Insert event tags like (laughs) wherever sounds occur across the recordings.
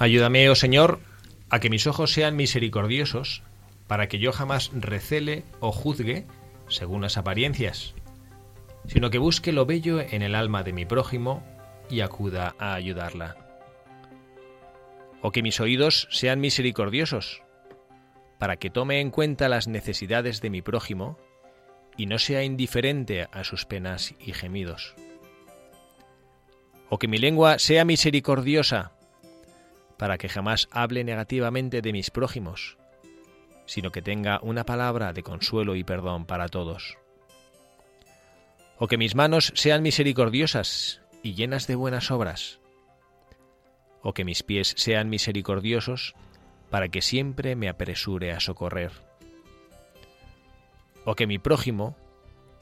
Ayúdame, oh Señor, a que mis ojos sean misericordiosos, para que yo jamás recele o juzgue según las apariencias, sino que busque lo bello en el alma de mi prójimo y acuda a ayudarla. O que mis oídos sean misericordiosos, para que tome en cuenta las necesidades de mi prójimo y no sea indiferente a sus penas y gemidos. O que mi lengua sea misericordiosa, para que jamás hable negativamente de mis prójimos, sino que tenga una palabra de consuelo y perdón para todos. O que mis manos sean misericordiosas y llenas de buenas obras. O que mis pies sean misericordiosos para que siempre me apresure a socorrer. O que mi prójimo,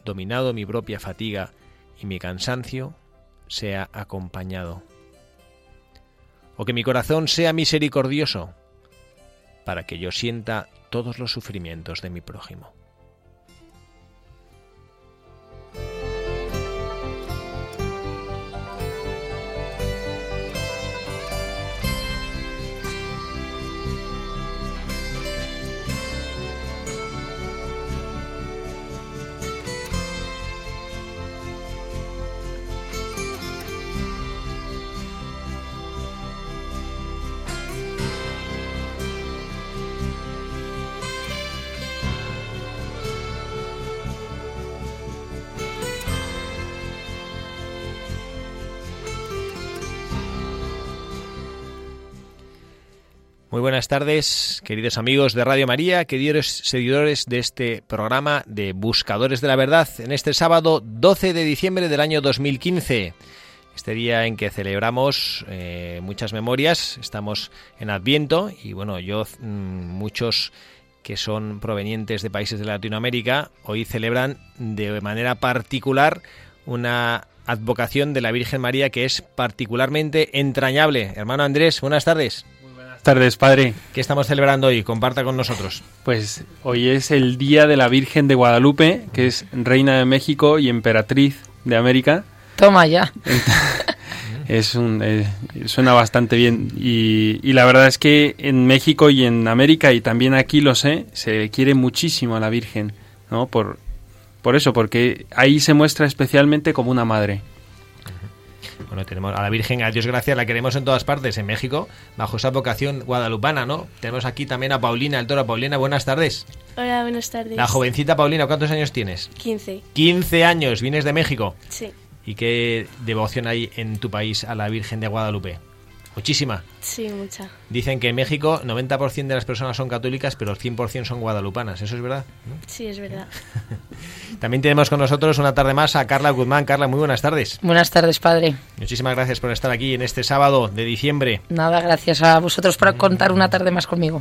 dominado mi propia fatiga y mi cansancio, sea acompañado o que mi corazón sea misericordioso, para que yo sienta todos los sufrimientos de mi prójimo. Muy buenas tardes, queridos amigos de Radio María, queridos seguidores de este programa de Buscadores de la Verdad, en este sábado 12 de diciembre del año 2015. Este día en que celebramos eh, muchas memorias, estamos en Adviento y bueno, yo, mm, muchos que son provenientes de países de Latinoamérica, hoy celebran de manera particular una advocación de la Virgen María que es particularmente entrañable. Hermano Andrés, buenas tardes tardes, padre. ¿Qué estamos celebrando hoy? Comparta con nosotros. Pues hoy es el Día de la Virgen de Guadalupe, que es Reina de México y Emperatriz de América. Toma ya. (laughs) es un, eh, suena bastante bien. Y, y, la verdad es que en México y en América, y también aquí lo sé, se quiere muchísimo a la Virgen, ¿no? Por, por eso, porque ahí se muestra especialmente como una madre. Bueno, tenemos a la Virgen, a Dios gracias, la queremos en todas partes, en México, bajo esa vocación guadalupana, ¿no? Tenemos aquí también a Paulina, el toro. Paulina, buenas tardes. Hola, buenas tardes. La jovencita Paulina, ¿cuántos años tienes? 15. 15 años, vienes de México. Sí. ¿Y qué devoción hay en tu país a la Virgen de Guadalupe? Muchísima. Sí, mucha. Dicen que en México 90% de las personas son católicas, pero el 100% son guadalupanas. ¿Eso es verdad? Sí, es verdad. (laughs) También tenemos con nosotros una tarde más a Carla Guzmán. Carla, muy buenas tardes. Buenas tardes, padre. Muchísimas gracias por estar aquí en este sábado de diciembre. Nada, gracias a vosotros por contar una tarde más conmigo.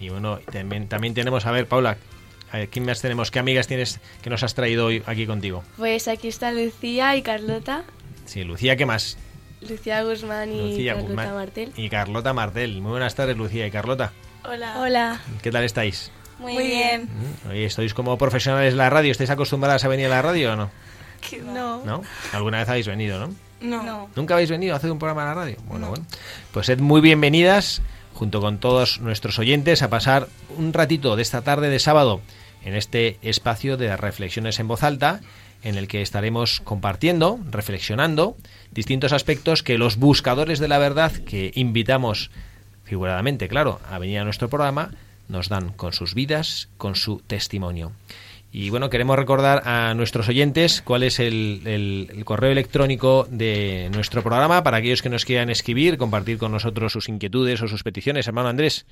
Y bueno, también, también tenemos, a ver, Paula, ¿quién más tenemos? ¿Qué amigas tienes que nos has traído hoy aquí contigo? Pues aquí está Lucía y Carlota. Sí, Lucía, ¿qué más? Lucía Guzmán y Carlota Martel. Y Carlota Martel. Muy buenas tardes, Lucía y Carlota. Hola. Hola. ¿Qué tal estáis? Muy, bien. Oye, ¿estáis como profesionales de la radio? ¿Estáis acostumbradas a venir a la radio o no? No. ¿No? ¿Alguna vez habéis venido, no? No. ¿Nunca habéis venido a hacer un programa en la radio? Bueno, bueno. Pues sed muy bienvenidas, junto con todos nuestros oyentes, a pasar un ratito de esta tarde de sábado en este espacio de reflexiones en voz alta en el que estaremos compartiendo, reflexionando distintos aspectos que los buscadores de la verdad que invitamos figuradamente, claro, a venir a nuestro programa, nos dan con sus vidas, con su testimonio. Y bueno, queremos recordar a nuestros oyentes cuál es el, el, correo electrónico de nuestro programa para aquellos que nos quieran escribir, compartir con nosotros sus inquietudes o sus peticiones. Hermano Andrés.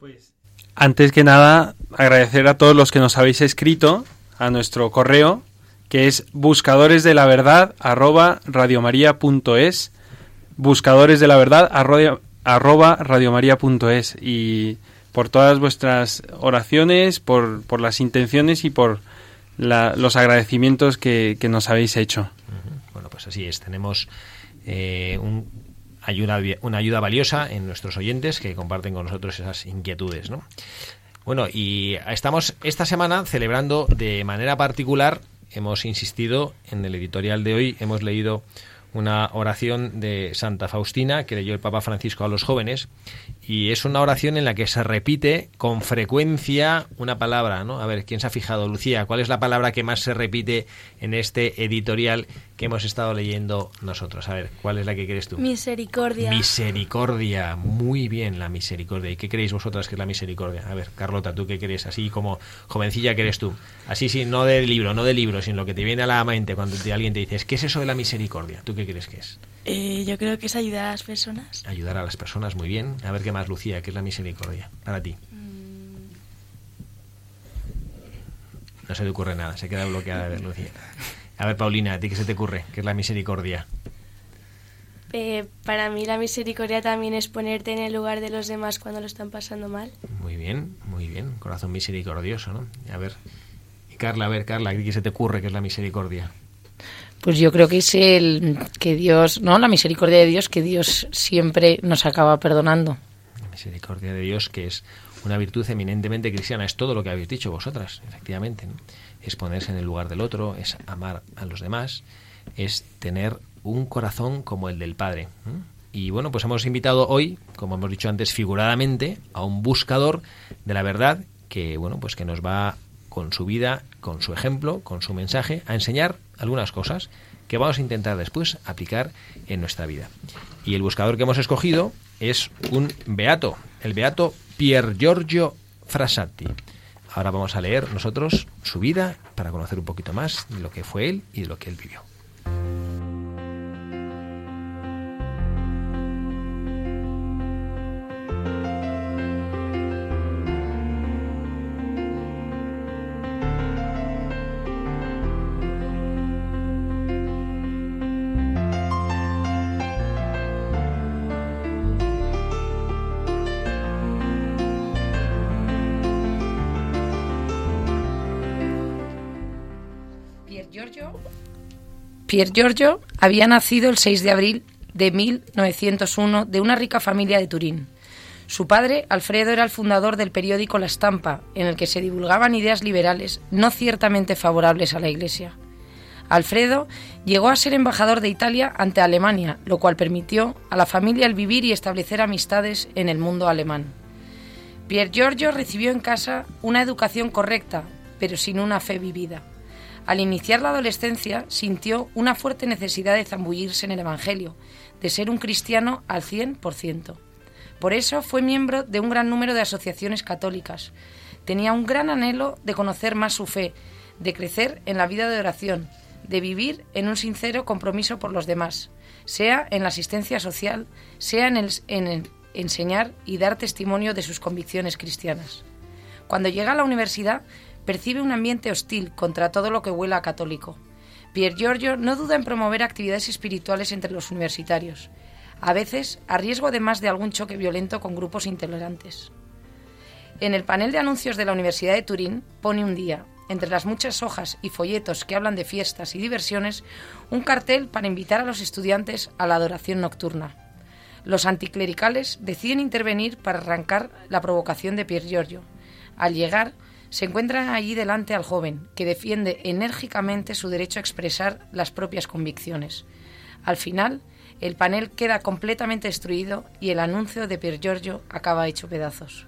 Pues antes que nada, agradecer a todos los que nos habéis escrito a nuestro correo, que es buscadores de la verdad arroba radiomaria.es, buscadores de la verdad arroba radiomaria.es y por todas vuestras oraciones, por, por las intenciones y por los agradecimientos que, nos habéis hecho. Bueno, pues así es. Tenemos eh, un ayuda, una ayuda valiosa en nuestros oyentes que comparten con nosotros esas inquietudes, ¿no? Bueno, y estamos esta semana celebrando de manera particular, hemos insistido en el editorial de hoy, hemos leído una oración de Santa Faustina que leyó el Papa Francisco a los jóvenes y es una oración en la que se repite con frecuencia una palabra, ¿no? A ver, ¿quién se ha fijado, Lucía? ¿Cuál es la palabra que más se repite en este editorial que hemos estado leyendo nosotros? A ver, ¿cuál es la que crees tú? Misericordia. Misericordia, muy bien la misericordia. ¿Y qué creéis vosotras que es la misericordia? A ver, Carlota, ¿tú qué crees? Así como jovencilla que eres tú. Así sí, no de libro, no de libro, sino lo que te viene a la mente cuando alguien te dice, ¿qué es eso de la misericordia? ¿Tú qué crees que es? Eh, yo creo que es ayudar a las personas. Ayudar a las personas, muy bien. A ver qué más, Lucía, ¿qué es la misericordia para ti? Mm. No se te ocurre nada, se queda bloqueada Lucía. A ver, Paulina, ¿a ti qué se te ocurre? ¿Qué es la misericordia? Eh, para mí la misericordia también es ponerte en el lugar de los demás cuando lo están pasando mal. Muy bien, muy bien. Corazón misericordioso, ¿no? A ver, y Carla, a ver, Carla, ¿qué se te ocurre que es la misericordia? Pues yo creo que es el que Dios, ¿no? La misericordia de Dios que Dios siempre nos acaba perdonando. La misericordia de Dios que es una virtud eminentemente cristiana, es todo lo que habéis dicho vosotras, efectivamente. Es ponerse en el lugar del otro, es amar a los demás, es tener un corazón como el del Padre. Y bueno, pues hemos invitado hoy, como hemos dicho antes, figuradamente, a un buscador de la verdad que, bueno, pues que nos va con su vida, con su ejemplo, con su mensaje, a enseñar algunas cosas que vamos a intentar después aplicar en nuestra vida. Y el buscador que hemos escogido es un beato, el beato Pier Giorgio Frassati. Ahora vamos a leer nosotros su vida para conocer un poquito más de lo que fue él y de lo que él vivió. Pier Giorgio había nacido el 6 de abril de 1901 de una rica familia de Turín. Su padre, Alfredo, era el fundador del periódico La Estampa, en el que se divulgaban ideas liberales no ciertamente favorables a la Iglesia. Alfredo llegó a ser embajador de Italia ante Alemania, lo cual permitió a la familia el vivir y establecer amistades en el mundo alemán. Pier Giorgio recibió en casa una educación correcta, pero sin una fe vivida. Al iniciar la adolescencia sintió una fuerte necesidad de zambullirse en el Evangelio, de ser un cristiano al 100%. Por eso fue miembro de un gran número de asociaciones católicas. Tenía un gran anhelo de conocer más su fe, de crecer en la vida de oración, de vivir en un sincero compromiso por los demás, sea en la asistencia social, sea en el, enseñar y dar testimonio de sus convicciones cristianas. Cuando llega a la universidad, percibe un ambiente hostil contra todo lo que huela a católico. Pier Giorgio no duda en promover actividades espirituales entre los universitarios, a veces a riesgo de más de algún choque violento con grupos intolerantes. En el panel de anuncios de la Universidad de Turín pone un día, entre las muchas hojas y folletos que hablan de fiestas y diversiones, un cartel para invitar a los estudiantes a la adoración nocturna. Los anticlericales deciden intervenir para arrancar la provocación de Pier Giorgio. Al llegar, se encuentran allí delante al joven, que defiende enérgicamente su derecho a expresar las propias convicciones. Al final, el panel queda completamente destruido y el anuncio de Pier Giorgio acaba hecho pedazos.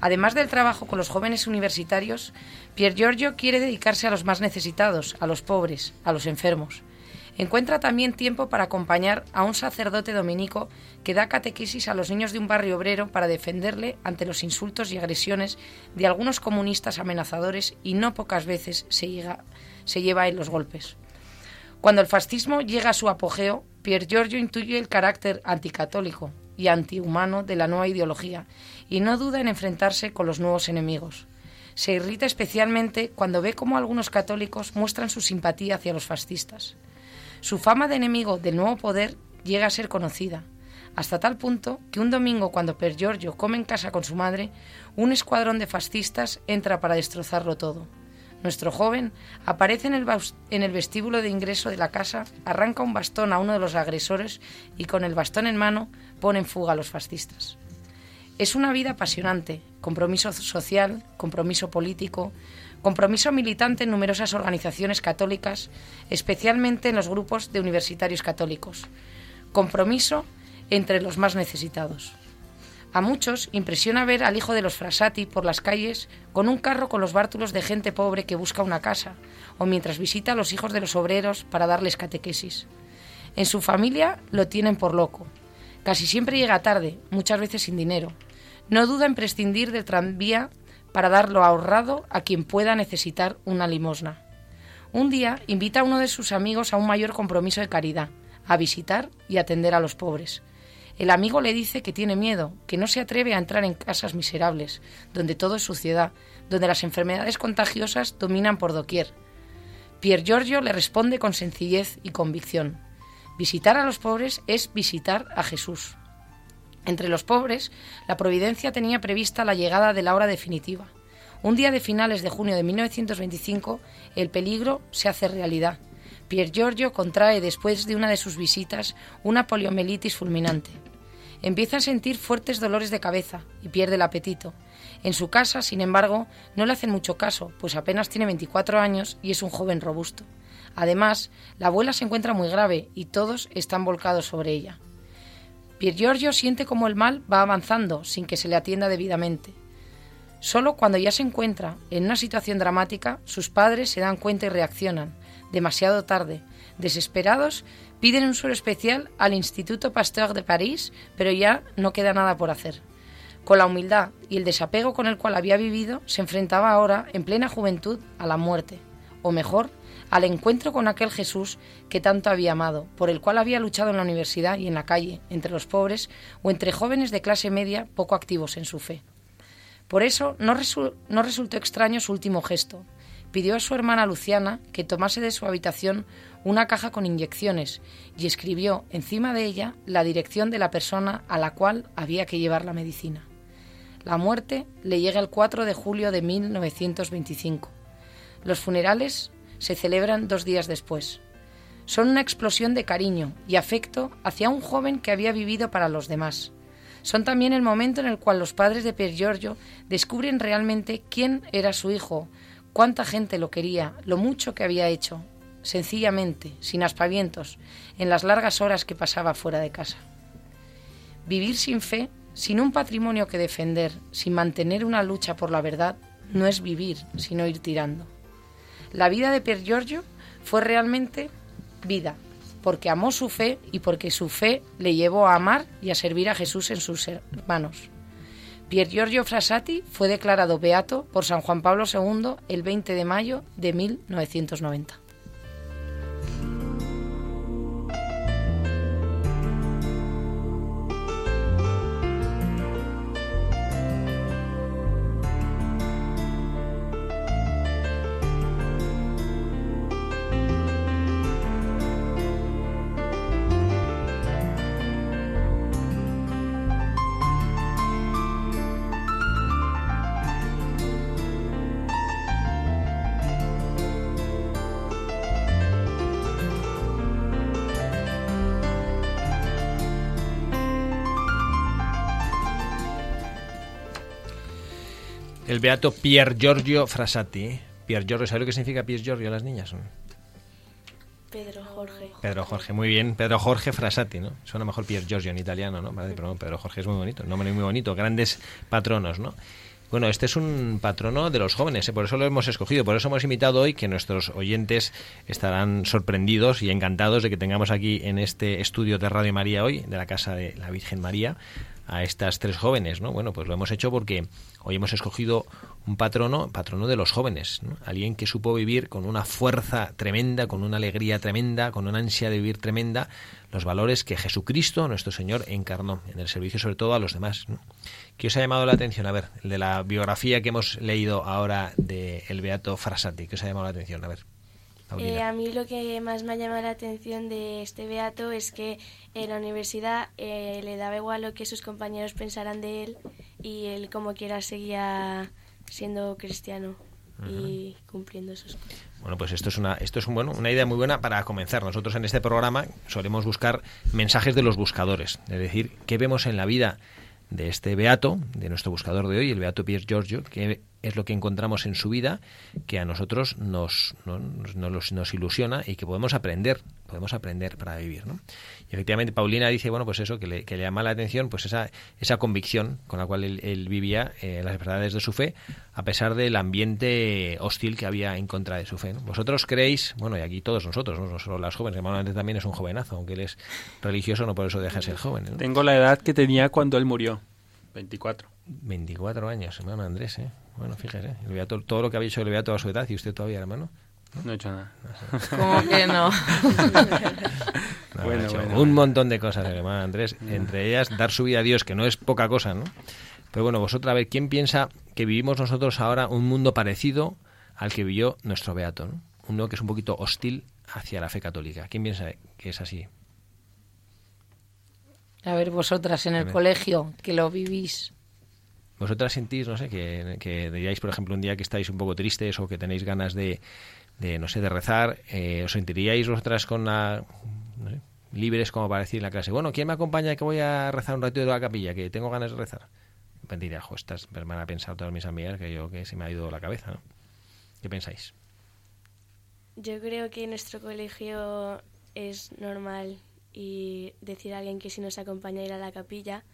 Además del trabajo con los jóvenes universitarios, Pier Giorgio quiere dedicarse a los más necesitados, a los pobres, a los enfermos. Encuentra también tiempo para acompañar a un sacerdote dominico que da catequesis a los niños de un barrio obrero para defenderle ante los insultos y agresiones de algunos comunistas amenazadores y no pocas veces se, llega, lleva en los golpes. Cuando el fascismo llega a su apogeo, Pier Giorgio intuye el carácter anticatólico y antihumano de la nueva ideología y no duda en enfrentarse con los nuevos enemigos. Se irrita especialmente cuando ve cómo algunos católicos muestran su simpatía hacia los fascistas. Su fama de enemigo del nuevo poder llega a ser conocida, hasta tal punto que un domingo cuando Per Giorgio come en casa con su madre, un escuadrón de fascistas entra para destrozarlo todo. Nuestro joven aparece en el, vestíbulo de ingreso de la casa, arranca un bastón a uno de los agresores y con el bastón en mano pone en fuga a los fascistas. Es una vida apasionante, compromiso social, compromiso político, compromiso militante en numerosas organizaciones católicas, especialmente en los grupos de universitarios católicos, compromiso entre los más necesitados. A muchos impresiona ver al hijo de los Frasati por las calles con un carro con los bártulos de gente pobre que busca una casa, o mientras visita a los hijos de los obreros para darles catequesis. En su familia lo tienen por loco. Casi siempre llega tarde, muchas veces sin dinero. No duda en prescindir del tranvía para darlo ahorrado a quien pueda necesitar una limosna. Un día invita a uno de sus amigos a un mayor compromiso de caridad, a visitar y atender a los pobres. El amigo le dice que tiene miedo, que no se atreve a entrar en casas miserables, donde todo es suciedad, donde las enfermedades contagiosas dominan por doquier. Pier Giorgio le responde con sencillez y convicción. Visitar a los pobres es visitar a Jesús. Entre los pobres, la Providencia tenía prevista la llegada de la hora definitiva. Un día de finales de junio de 1925, el peligro se hace realidad. Pier Giorgio contrae después de una de sus visitas una poliomielitis fulminante. Empieza a sentir fuertes dolores de cabeza y pierde el apetito. En su casa, sin embargo, no le hacen mucho caso, pues apenas tiene 24 años y es un joven robusto. Además, la abuela se encuentra muy grave y todos están volcados sobre ella. Pier Giorgio siente como el mal va avanzando sin que se le atienda debidamente. Solo cuando ya se encuentra en una situación dramática, sus padres se dan cuenta y reaccionan, demasiado tarde. Desesperados, Piden un suelo especial al Instituto Pasteur de París, pero ya no queda nada por hacer. Con la humildad y el desapego con el cual había vivido, se enfrentaba ahora, en plena juventud, a la muerte, o mejor, al encuentro con aquel Jesús que tanto había amado, por el cual había luchado en la universidad y en la calle, entre los pobres o entre jóvenes de clase media poco activos en su fe. Por eso no, no resultó extraño su último gesto, pidió a su hermana Luciana que tomase de su habitación una caja con inyecciones y escribió encima de ella la dirección de la persona a la cual había que llevar la medicina. La muerte le llega el 4 de julio de 1925. Los funerales se celebran dos días después. Son una explosión de cariño y afecto hacia un joven que había vivido para los demás. Son también el momento en el cual los padres de Pier Giorgio descubren realmente quién era su hijo, cuánta gente lo quería, lo mucho que había hecho, sencillamente, sin aspavientos, en las largas horas que pasaba fuera de casa. Vivir sin fe, sin un patrimonio que defender, sin mantener una lucha por la verdad, no es vivir, sino ir tirando. La vida de Pier Giorgio fue realmente vida, porque amó su fe y porque su fe le llevó a amar y a servir a Jesús en sus hermanos. Pier Giorgio Frassati fue declarado beato por San Juan Pablo II el 20 de mayo de 1990. El beato Pier Giorgio Frassati. Pier Giorgio, ¿sabes lo que significa Pier Giorgio a las niñas? Pedro Jorge. Pedro Jorge, muy bien. Pedro Jorge Frassati, ¿no? Suena mejor Pier Giorgio en italiano, ¿no? Pero no, Pedro Jorge es muy bonito, nombre muy bonito, grandes patronos, ¿no? Bueno, este es un patrono de los jóvenes, ¿eh? por eso lo hemos escogido, por eso hemos invitado hoy que nuestros oyentes estarán sorprendidos y encantados de que tengamos aquí en este estudio de Radio María hoy, de la Casa de la Virgen María, a estas tres jóvenes, ¿no? Bueno, pues lo hemos hecho porque hoy hemos escogido un patrono, patrono de los jóvenes, alguien que supo vivir con una fuerza tremenda, con una alegría tremenda, con una ansia de vivir tremenda, los valores que Jesucristo, nuestro Señor, encarnó en el servicio sobre todo a los demás. ¿Qué os ha llamado la atención? A ver, el de la biografía que hemos leído ahora de el Beato Frasati, ¿qué os ha llamado la atención? A ver. Eh, a mí lo que más me ha llamado la atención de este beato es que en la universidad eh, le daba igual lo que sus compañeros pensaran de él y él como quiera seguía siendo cristiano y cumpliendo sus cosas. Bueno, pues esto es una esto es un, bueno, una idea muy buena para comenzar. Nosotros en este programa solemos buscar mensajes de los buscadores, es decir, qué vemos en la vida de este beato, de nuestro buscador de hoy, el beato Pier Giorgio, es lo que encontramos en su vida que a nosotros nos, nos, nos, ilusiona y que podemos aprender, podemos aprender para vivir. ¿no? Y efectivamente Paulina dice, bueno, pues eso, que le, que le llama la atención, pues esa, esa convicción con la cual él, vivía eh, las verdades de su fe, a pesar del ambiente hostil que había en contra de su fe. Vosotros creéis, bueno, y aquí todos nosotros, no, solo las jóvenes, hermano también es un jovenazo, aunque él es religioso, no por eso deja de ser joven. Tengo la edad que tenía cuando él murió, 24. 24 años, hermano Andrés, ¿eh? Bueno, fíjese, todo lo que había hecho el Beato a su edad y usted todavía, hermano. No, he hecho nada. (laughs) ¿Cómo que no? (laughs) un montón de cosas, hermano Andrés. Entre ellas, dar su vida a Dios, que no es poca cosa, ¿no? Pero bueno, vosotros, a ver, ¿quién piensa que vivimos nosotros ahora un mundo parecido al que vivió nuestro Beato? ¿no? Un mundo que es un poquito hostil hacia la fe católica. ¿Quién piensa que es así? A ver, vosotras en el colegio, que lo vivís. ¿Vosotras sentís, no sé, que, que diríais, por ejemplo, un día que estáis un poco tristes o que tenéis ganas de, de no sé, de rezar, eh, ¿os sentiríais vosotras con la, libres como para decir en la clase, bueno, ¿quién me acompaña que voy a rezar un ratito de la capilla, que tengo ganas de rezar? Pues diría, jo, estas van a pensar todas mis amigas que yo que se me ha ido la cabeza, ¿no? ¿Qué pensáis? Yo creo que en nuestro colegio es normal y decir a alguien que si nos acompaña a ir a la capilla,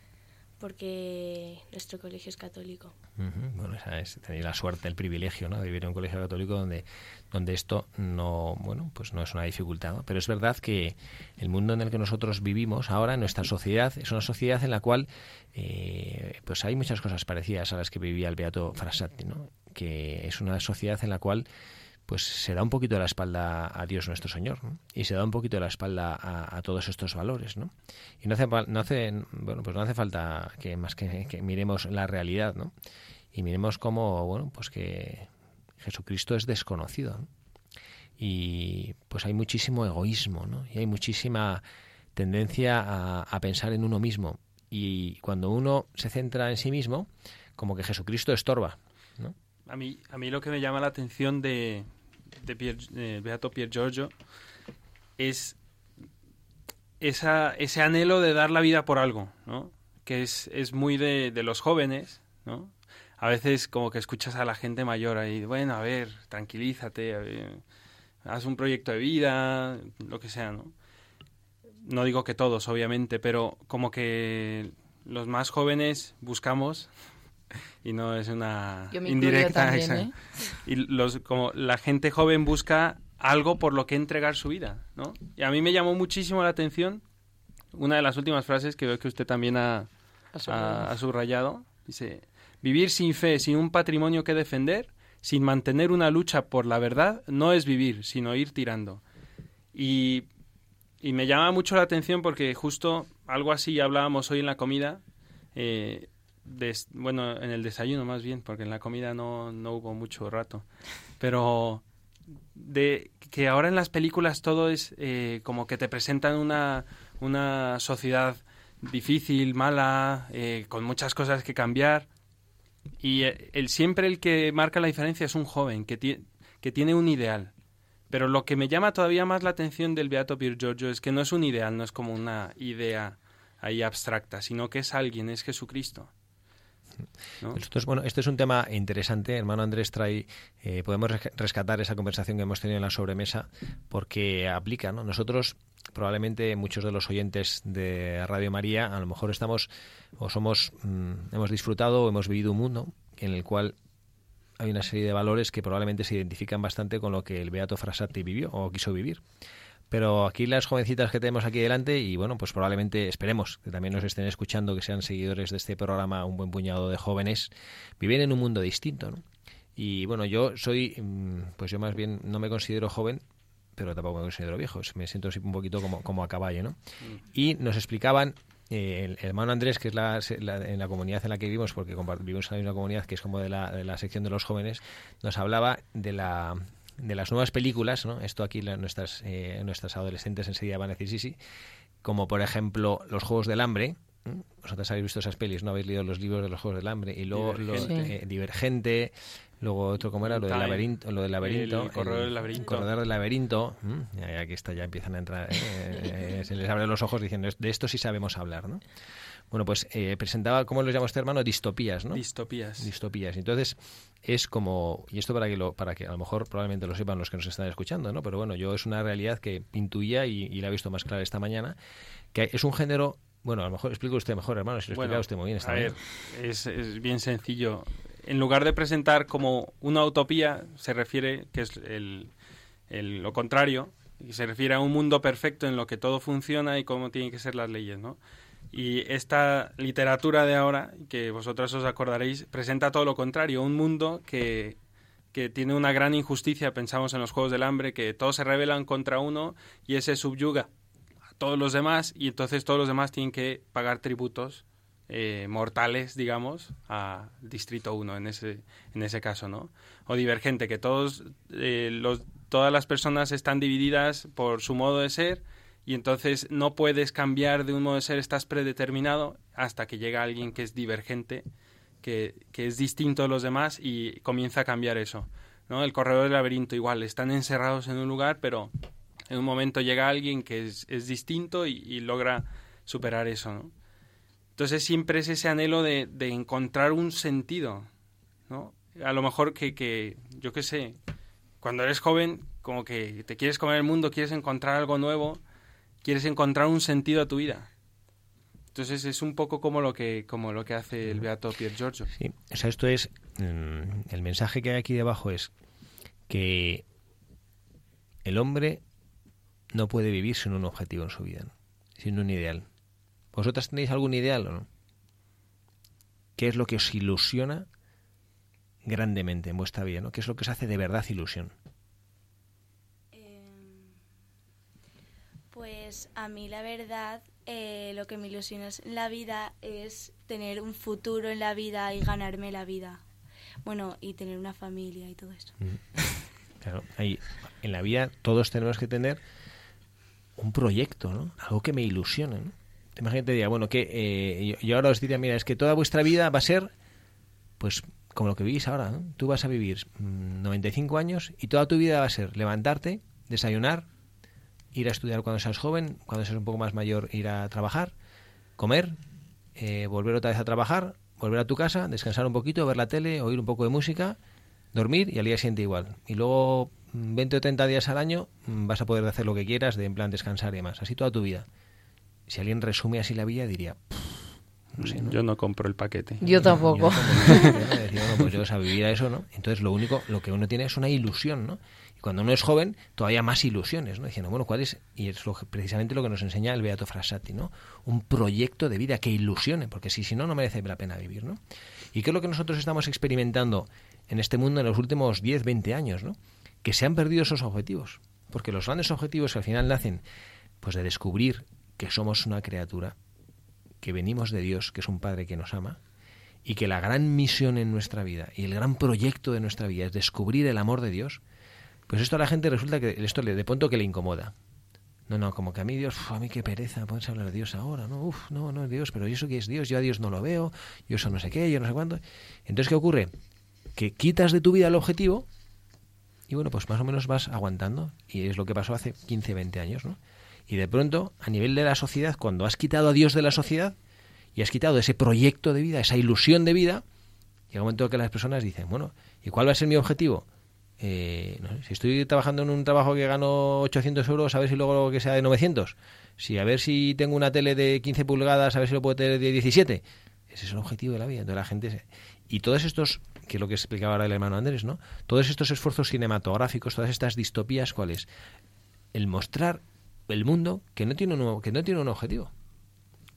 porque nuestro colegio es católico. Bueno, esa es, tenéis la suerte, el privilegio, ¿no? De vivir en un colegio católico donde, donde esto no, bueno, pues no es una dificultad. Pero es verdad que el mundo en el que nosotros vivimos ahora, en nuestra sociedad, es una sociedad en la cual, eh, pues hay muchas cosas parecidas a las que vivía el Beato Frassati, ¿no? Que es una sociedad en la cual pues se da un poquito de la espalda a Dios nuestro Señor y se da un poquito de la espalda a, todos estos valores ¿no? y no hace, no hace bueno pues no hace falta que más que, miremos la realidad ¿no? y miremos cómo bueno pues que Jesucristo es desconocido y pues hay muchísimo egoísmo ¿no? y hay muchísima tendencia a, a pensar en uno mismo y cuando uno se centra en sí mismo como que Jesucristo estorba ¿no? A mí, a mí lo que me llama la atención de, de Beato Pier Giorgio es esa, ese anhelo de dar la vida por algo, ¿no? Que es, es muy de, de, los jóvenes, ¿no? A veces como que escuchas a la gente mayor ahí, bueno, a ver, tranquilízate, haz un proyecto de vida, lo que sea, ¿no? No digo que todos, obviamente, pero como que los más jóvenes buscamos y no es una indirecta. ¿eh? Y los, como la gente joven busca algo por lo que entregar su vida, ¿no? Y a mí me llamó muchísimo la atención una de las últimas frases que veo que usted también ha, ha subrayado. Dice, vivir sin fe, sin un patrimonio que defender, sin mantener una lucha por la verdad, no es vivir, sino ir tirando. Y, y me llama mucho la atención porque justo algo así hablábamos hoy en la comida. Eh, bueno, en el desayuno más bien, porque en la comida no, no hubo mucho rato. Pero de que ahora en las películas todo es eh, como que te presentan una, una sociedad difícil, mala, eh, con muchas cosas que cambiar. Y eh, el, siempre el que marca la diferencia es un joven que, que tiene un ideal. Pero lo que me llama todavía más la atención del Beato Pier Giorgio es que no es un ideal, no es como una idea ahí abstracta, sino que es alguien, es Jesucristo. Bueno, este es un tema interesante, hermano Andrés trae, eh, podemos rescatar esa conversación que hemos tenido en la sobremesa porque aplica, ¿no? Nosotros probablemente muchos de los oyentes de Radio María a lo mejor estamos o somos mm, hemos disfrutado o hemos vivido un mundo en el cual hay una serie de valores que probablemente se identifican bastante con lo que el Beato Frassati vivió o quiso vivir. Pero aquí las jovencitas que tenemos aquí delante, y bueno, pues probablemente esperemos que también nos estén escuchando, que sean seguidores de este programa, un buen puñado de jóvenes, viven en un mundo distinto, ¿no? Y bueno, yo soy, mm, pues yo más bien no me considero joven, pero tampoco me considero viejo, me siento un poquito como, como a caballo, ¿no? Mm. Y nos explicaban eh, el, hermano Andrés, que es la, en la comunidad en la que vivimos, porque vivimos en la misma comunidad que es como de la, de la sección de los jóvenes, nos hablaba de la de las nuevas películas, ¿no? Esto aquí nuestras, eh, nuestras adolescentes enseguida van a decir sí, sí, como por ejemplo los Juegos del Hambre, vosotros habéis visto esas pelis, no habéis leído los libros de los Juegos del Hambre y luego Divergente, eh, Divergente luego otro como era lo del laberinto, lo del laberinto, el corredor del laberinto, corredor del laberinto, aquí está ya empiezan a entrar, eh, se les abren los ojos diciendo de esto sí sabemos hablar, ¿no? Bueno, pues eh, presentaba, ¿cómo lo llama este hermano? Distopías, ¿no? Distopías. Distopías. Entonces, es como, y esto para que, lo, para que a lo mejor probablemente lo sepan los que nos están escuchando, ¿no? Pero bueno, yo es una realidad que intuía y, la he visto más clara esta mañana, que es un género bueno, a lo mejor explico usted mejor, hermano, si lo explica usted muy bien. Está a ver, es, es, bien sencillo. En lugar de presentar como una utopía, se refiere, que es lo contrario, y se refiere a un mundo perfecto en lo que todo funciona y cómo tienen que ser las leyes, ¿no? Y esta literatura de ahora, que vosotros os acordaréis, presenta todo lo contrario, un mundo que, que tiene una gran injusticia, pensamos en los Juegos del Hambre, que todos se rebelan contra uno y ese subyuga a todos los demás y entonces todos los demás tienen que pagar tributos eh, mortales, digamos, al Distrito 1 en ese, en ese caso, ¿no? O divergente, que todos, eh, todas las personas están divididas por su modo de ser y entonces no puedes cambiar de un modo de ser, estás predeterminado hasta que llega alguien que es divergente, que, que es distinto de los demás y comienza a cambiar eso. ¿no? El corredor del laberinto igual, están encerrados en un lugar, pero en un momento llega alguien que es, es distinto y, logra superar eso. ¿no? Entonces siempre es ese anhelo de, de encontrar un sentido. ¿no? A lo mejor que, que yo qué sé, cuando eres joven, como que te quieres comer el mundo, quieres encontrar algo nuevo quieres encontrar un sentido a tu vida. Entonces es un poco como lo que como lo que hace el Beato Pier Giorgio. Sí, o sea, esto es mm, el mensaje que hay aquí debajo es que el hombre no puede vivir sin un objetivo en su vida, sin un ideal. ¿Vosotras tenéis algún ideal o no? ¿Qué es lo que os ilusiona grandemente en vuestra vida? ¿no? ¿Qué es lo que os hace de verdad ilusión? Pues a mí la verdad eh, lo que me ilusiona en la vida es tener un futuro en la vida y ganarme la vida. Bueno, y tener una familia y todo eso. (laughs) Claro, ahí, en la vida todos tenemos que tener un proyecto, ¿no? Algo que me ilusione, ¿no? Imagínate, diga, bueno, que eh, yo, ahora os diría, mira, es que toda vuestra vida va a ser, pues, como lo que vivís ahora, ¿no? Tú vas a vivir 95 mm, años y toda tu vida va a ser levantarte, desayunar, ir a estudiar cuando seas joven, cuando seas un poco más mayor ir a trabajar, comer, eh, volver otra vez a trabajar, volver a tu casa, descansar un poquito, ver la tele, oír un poco de música, dormir y al día siguiente igual. Y luego 20 mm, o 30 días al año mm, vas a poder hacer lo que quieras, de en plan descansar y demás. Así toda tu vida. Si alguien resume así la vida diría... Yo no compro el paquete. Yo tampoco. Yo, no, pues yo a vivir a eso, ¿no? Entonces lo único, lo que uno tiene es una ilusión, ¿no? Y cuando uno es joven, todavía más ilusiones, ¿no? Diciendo, bueno, ¿cuál es? Y es precisamente lo que nos enseña el Beato Frassati, ¿no? Un proyecto de vida que ilusione, porque si, si no, no merece la pena vivir, ¿no? ¿Y qué es lo que nosotros estamos experimentando en este mundo en los últimos 10, 20 años, ¿no? Que se han perdido esos objetivos. Porque los grandes objetivos que al final nacen, pues de descubrir que somos una criatura, que venimos de Dios, que es un Padre que nos ama, y que la gran misión en nuestra vida y el gran proyecto de nuestra vida es descubrir el amor de Dios, pues esto a la gente resulta que esto de pronto que le incomoda. No, no, como que a mí Dios, a mí qué pereza, puedes hablar de Dios ahora, no, uf, no, no es Dios, pero ¿y eso qué es Dios? Yo a Dios no lo veo, yo eso no sé qué, yo no sé cuánto. Entonces, ¿qué ocurre? Que quitas de tu vida el objetivo y bueno, pues más o menos vas aguantando. Y es lo que pasó hace 15, 20 años, ¿no? Y de pronto, a nivel de la sociedad, cuando has quitado a Dios de la sociedad y has quitado ese proyecto de vida, esa ilusión de vida, llega un momento en que las personas dicen, bueno, ¿y cuál va a ser mi objetivo? eh, si estoy trabajando en un trabajo que gano 800 euros, a ver si luego que sea de 900. Si a ver si tengo una tele de 15 pulgadas, a ver si lo puedo tener de 17. Ese es el objetivo de la vida. Entonces la gente... Y todos estos, que es lo que explicaba ahora el hermano Andrés, ¿no? Todos estos esfuerzos cinematográficos, todas estas distopías, ¿cuáles? El mostrar el mundo que no tiene un, que no tiene un objetivo.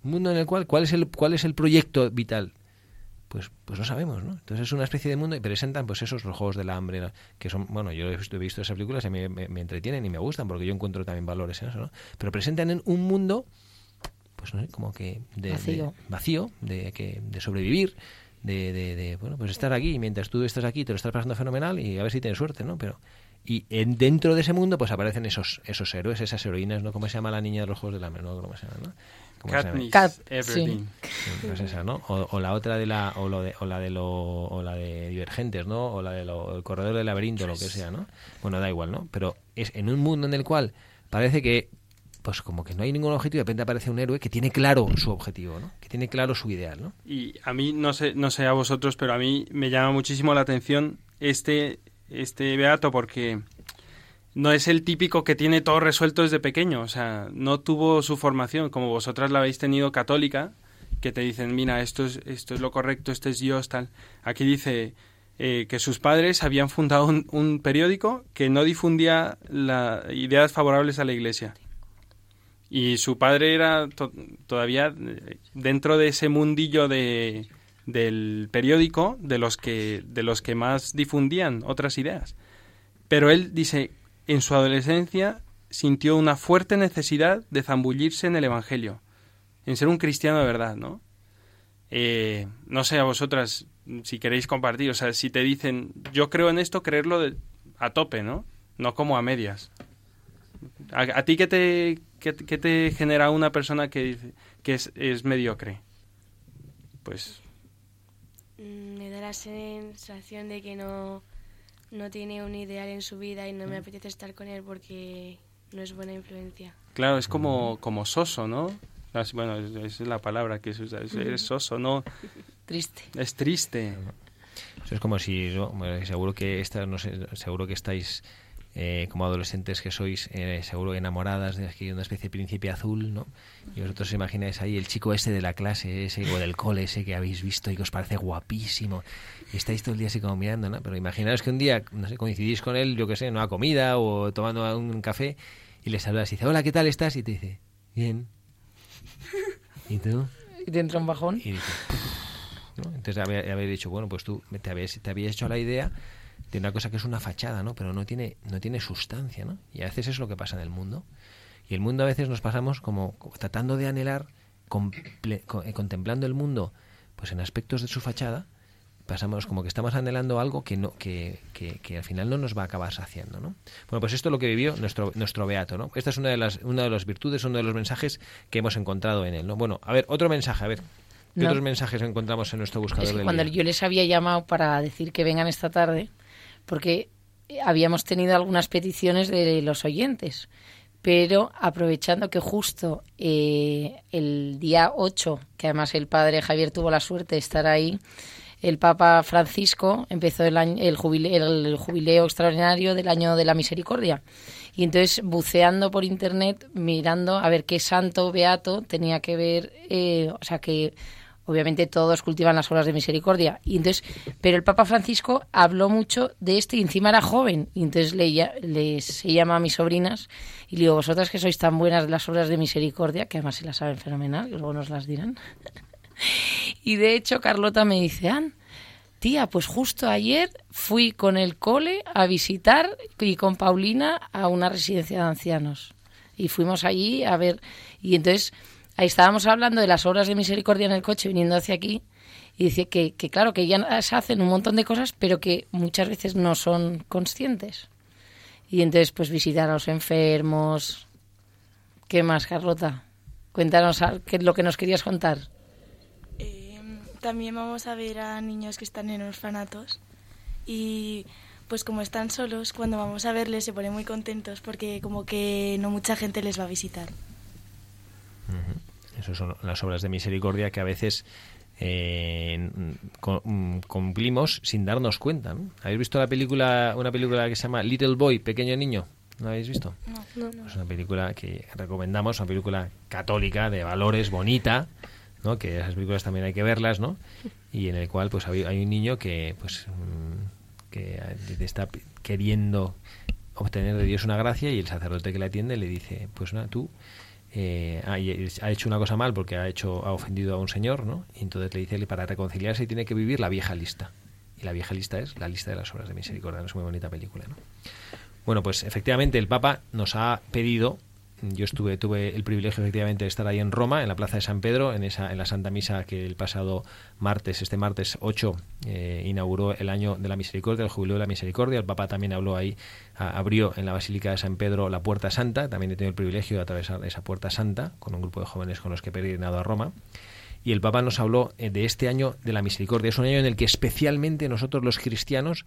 Un mundo en el cual, ¿cuál es el, cuál es el proyecto vital? pues pues no sabemos, ¿no? Entonces es una especie de mundo y presentan pues esos juegos del hambre que son, bueno, yo he visto, he visto esas películas y me, me, entretienen y me gustan porque yo encuentro también valores en eso, ¿no? Pero presentan en un mundo pues no sé, como que de vacío, de, vacío, de, que, de sobrevivir, de, de, bueno, pues estar aquí y mientras tú estás aquí te lo estás pasando fenomenal y a ver si tienes suerte, ¿no? Pero y en, dentro de ese mundo pues aparecen esos esos héroes, esas heroínas, ¿no? ¿Cómo se llama la niña de los juegos del hambre? ¿no? ¿Cómo se llama, no? Cat, sí. Pues esa, ¿no? O, la otra de la o, lo de, o la de lo o la de divergentes, ¿no? O la de lo, el corredor del laberinto, lo que sea, ¿no? Bueno, da igual, ¿no? Pero es en un mundo en el cual parece que pues como que no hay ningún objetivo, de repente aparece un héroe que tiene claro su objetivo, ¿no? Que tiene claro su ideal, ¿no? Y a mí no sé no sé a vosotros, pero a mí me llama muchísimo la atención este este beato porque no es el típico que tiene todo resuelto desde pequeño, o sea, no tuvo su formación como vosotras la habéis tenido católica, que te dicen, mira, esto es, esto es lo correcto, este es Dios, tal. Aquí dice eh, que sus padres habían fundado un, periódico que no difundía ideas favorables a la Iglesia. Y su padre era todavía eh, dentro de ese mundillo de, del periódico de los que de los que más difundían otras ideas. Pero él dice, en su adolescencia sintió una fuerte necesidad de zambullirse en el Evangelio, en ser un cristiano de verdad, ¿no? Eh, no sé a vosotras si queréis compartir, o sea, si te dicen, yo creo en esto, creerlo a tope, ¿no? No como a medias. ¿A, ti qué te, qué, te genera una persona que, que es mediocre? Pues... Mm, me da la sensación de que no no tiene un ideal en su vida y no me apetece estar con él porque no es buena influencia. Claro, es como, como soso, ¿no? Bueno, esa es la palabra que se usa, es, soso, ¿no? (laughs) Triste. Es triste. Eso es como si, seguro que esta, no sé, seguro que estáis eh, como adolescentes que sois eh, seguro enamoradas de una especie de príncipe azul, ¿no? Y vosotros imagináis ahí el chico este de la clase, ese o del cole ese que habéis visto y que os parece guapísimo y estáis todo el día así como mirando, ¿no? Pero imaginaos que un día, no sé, coincidís con él, yo qué sé, en una comida o tomando un café y le saludas y dice, hola, ¿qué tal estás? Y te dice, bien. ¿Y tú? Y te entra un bajón. Y dice, ¿no? Entonces habéis dicho, bueno, pues tú te habías, te habías hecho la idea de una cosa que es una fachada, ¿no? Pero no tiene, no tiene sustancia, ¿no? Y a veces es lo que pasa en el mundo. Y el mundo a veces nos pasamos como tratando de anhelar, eh, contemplando el mundo, pues en aspectos de su fachada, pasamos como que estamos anhelando algo que no que, que, al final no nos va a acabar saciando ¿no? bueno pues esto es lo que vivió nuestro nuestro beato no esta es una de las una de las virtudes uno de los mensajes que hemos encontrado en él no bueno a ver otro mensaje a ver ¿Qué otros mensajes encontramos en nuestro buscador es cuando yo les había llamado para decir que vengan esta tarde porque habíamos tenido algunas peticiones de los oyentes pero aprovechando que justo eh, el día 8, que además el padre Javier tuvo la suerte de estar ahí, el Papa Francisco empezó el, el, jubileo, extraordinario del año de la misericordia. Y entonces, buceando por internet, mirando a ver qué santo beato tenía que ver, eh, o sea, que obviamente todos cultivan las obras de misericordia. Y entonces, pero el Papa Francisco habló mucho de este y encima era joven. Y entonces le, se llama a mis sobrinas y le digo, vosotras que sois tan buenas de las obras de misericordia, que además se las saben fenomenal, que luego nos las dirán. (laughs) Y de hecho Carlota me dice, Ann, tía, pues justo ayer fui con el cole a visitar y con Paulina a una residencia de ancianos. Y fuimos allí a ver, y entonces ahí estábamos hablando de las obras de misericordia en el coche viniendo hacia aquí. Y dice que, que claro, que ya se hacen un montón de cosas, pero que muchas veces no son conscientes. Y entonces, pues visitar a los enfermos. ¿Qué más, Carlota? Cuéntanos qué es lo que nos querías contar. También vamos a ver a niños que están en orfanatos y pues como están solos, cuando vamos a verles se ponen muy contentos porque como que no mucha gente les va a visitar. Esas son las obras de misericordia que a veces eh, cumplimos sin darnos cuenta. ¿Habéis visto la película, una película que se llama Little Boy, Pequeño Niño? ¿No la habéis visto? No, no, no. Es una película que recomendamos, una película católica, de valores, bonita, ¿no? Que esas películas también hay que verlas, ¿no? Y en el cual pues hay, un niño que pues mm, que está queriendo obtener de Dios una gracia y el sacerdote que le atiende le dice, pues nada, tú eh, ha, hecho una cosa mal porque ha hecho ha ofendido a un señor, ¿no? Y entonces le dice para reconciliarse tiene que vivir la vieja lista. Y la vieja lista es la lista de las obras de misericordia. Es muy bonita película, ¿no? Bueno, pues efectivamente el Papa nos ha pedido yo estuve tuve el privilegio efectivamente de estar ahí en Roma, en la Plaza de San Pedro, en esa en la Santa Misa que el pasado martes, este martes 8, eh, inauguró el año de la Misericordia, el jubileo de la Misericordia. El Papa también habló ahí, abrió en la Basílica de San Pedro la Puerta Santa. También he tenido el privilegio de atravesar esa Puerta Santa con un grupo de jóvenes con los que he peregrinado a Roma. Y el Papa nos habló eh, de este año de la misericordia. Es un año en el que especialmente nosotros los cristianos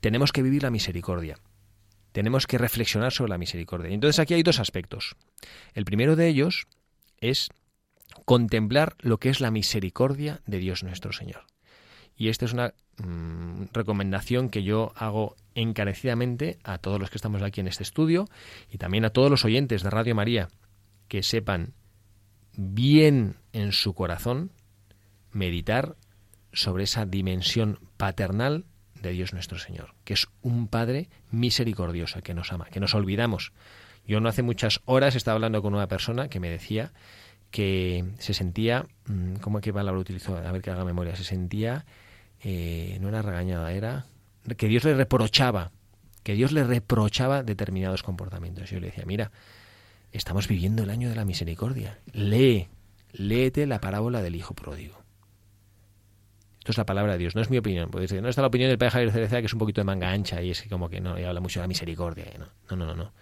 tenemos que vivir la misericordia tenemos que reflexionar sobre la misericordia. Entonces aquí hay dos aspectos. El primero de ellos es contemplar lo que es la misericordia de Dios nuestro Señor. Y esta es una mm, recomendación que yo hago encarecidamente a todos los que estamos aquí en este estudio y también a todos los oyentes de Radio María que sepan bien en su corazón meditar sobre esa dimensión paternal de Dios nuestro Señor, que es un Padre misericordioso, que nos ama, que nos olvidamos. Yo no hace muchas horas estaba hablando con una persona que me decía que se sentía, mm, ¿cómo que palabra utilizó? A ver que haga memoria, se sentía, eh, no era regañada, era que Dios le reprochaba, que Dios le reprochaba determinados comportamientos. Yo le decía, mira, estamos viviendo el año de la misericordia, lee, léete la parábola del Hijo Pródigo es la palabra de Dios, no es mi opinión. No está la opinión del padre Javier Cereza, que es un poquito de manga ancha y es como que no, y habla mucho de la misericordia. No, no, no, no.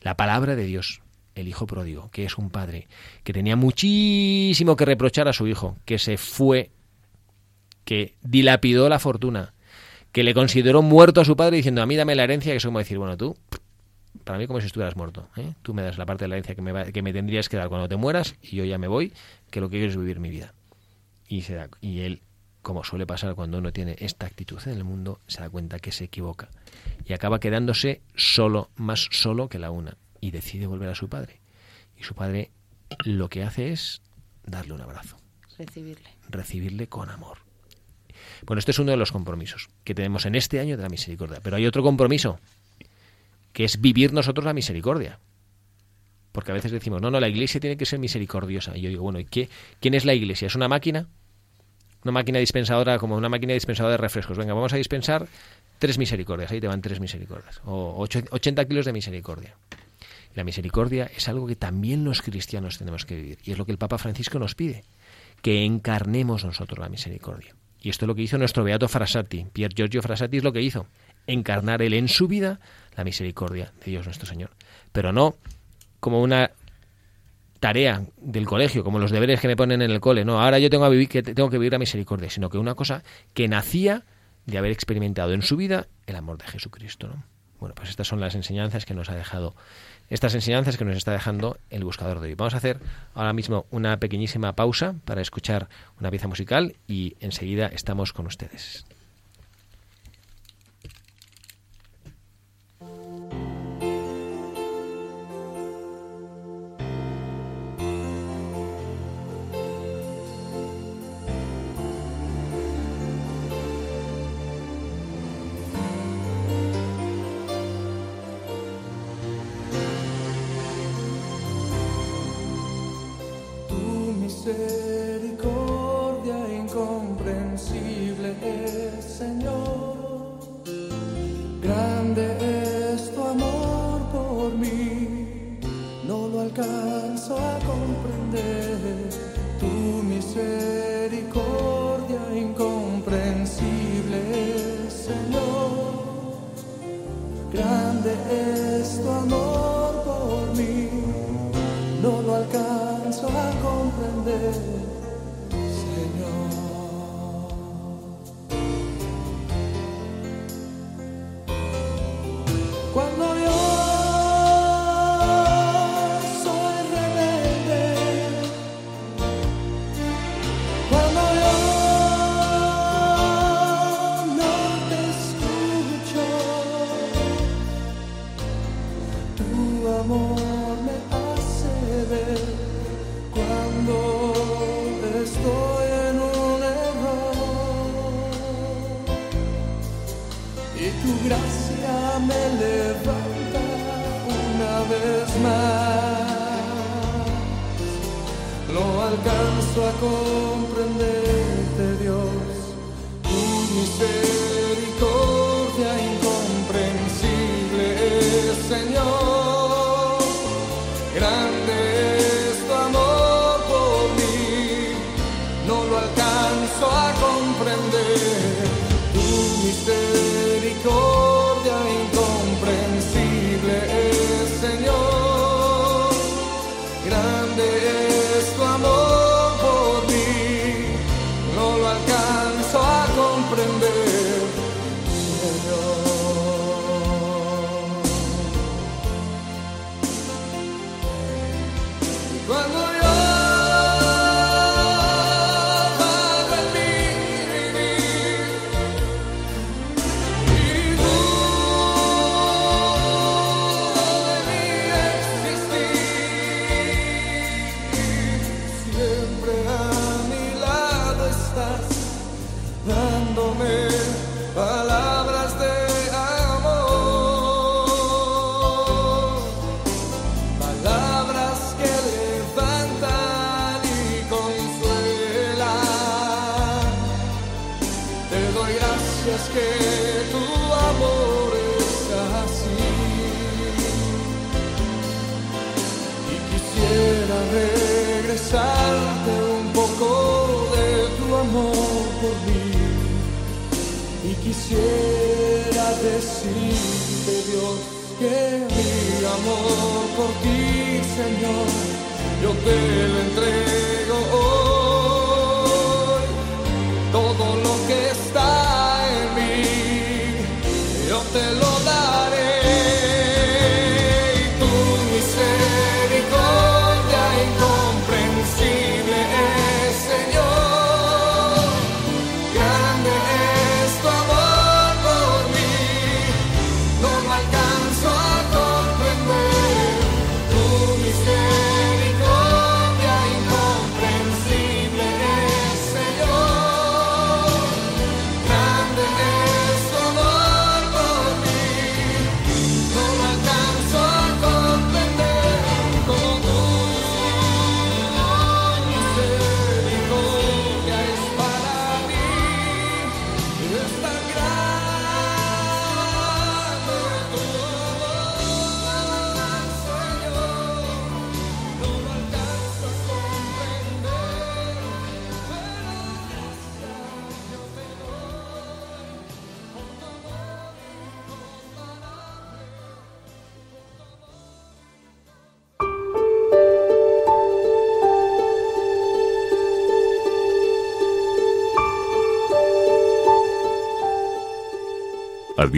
La palabra de Dios, el hijo pródigo, que es un padre que tenía muchísimo que reprochar a su hijo, que se fue, que dilapidó la fortuna, que le consideró muerto a su padre diciendo, a mí dame la herencia, que es como decir, bueno, tú, para mí como si estuvieras muerto. ¿eh? Tú me das la parte de la herencia que me, que me tendrías que dar cuando te mueras y yo ya me voy, que lo que quiero es vivir mi vida. Y, se da, y él como suele pasar cuando uno tiene esta actitud en el mundo, se da cuenta que se equivoca y acaba quedándose solo, más solo que la una, y decide volver a su padre. Y su padre lo que hace es darle un abrazo. Recibirle. Recibirle con amor. Bueno, este es uno de los compromisos que tenemos en este año de la misericordia. Pero hay otro compromiso, que es vivir nosotros la misericordia. Porque a veces decimos, no, no, la iglesia tiene que ser misericordiosa. Y yo digo, bueno, ¿y qué? ¿Quién es la iglesia? ¿Es una máquina? Una máquina dispensadora como una máquina dispensadora de refrescos. Venga, vamos a dispensar tres misericordias. Ahí te van tres misericordias. O 80 kilos de misericordia. la misericordia es algo que también los cristianos tenemos que vivir. Y es lo que el Papa Francisco nos pide. Que encarnemos nosotros la misericordia. Y esto es lo que hizo nuestro beato Frassati. Pier Giorgio Frassati es lo que hizo. Encarnar él en su vida la misericordia de Dios nuestro Señor. Pero no como una tarea del colegio, como los deberes que me ponen en el cole, no, ahora yo tengo, a vivir, que tengo que vivir la misericordia, sino que una cosa que nacía de haber experimentado en su vida el amor de Jesucristo. ¿no? Bueno, pues estas son las enseñanzas que nos ha dejado, estas enseñanzas que nos está dejando el buscador de hoy. Vamos a hacer ahora mismo una pequeñísima pausa para escuchar una pieza musical y enseguida estamos con ustedes. Alcanzo a comprenderte, por ti, Señor, yo te lo entrego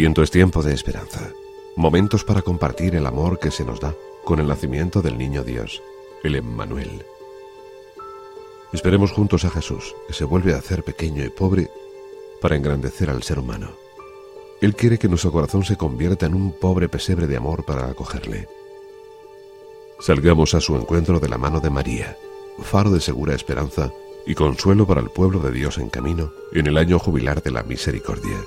Adviento es tiempo de esperanza, momentos para compartir el amor que se nos da con el nacimiento del niño Dios, el Emmanuel. Esperemos juntos a Jesús, que se vuelve a hacer pequeño y pobre para engrandecer al ser humano. Él quiere que nuestro corazón se convierta en un pobre pesebre de amor para acogerle. Salgamos a su encuentro de la mano de María, faro de segura esperanza y consuelo para el pueblo de Dios en camino en el año jubilar de la misericordia.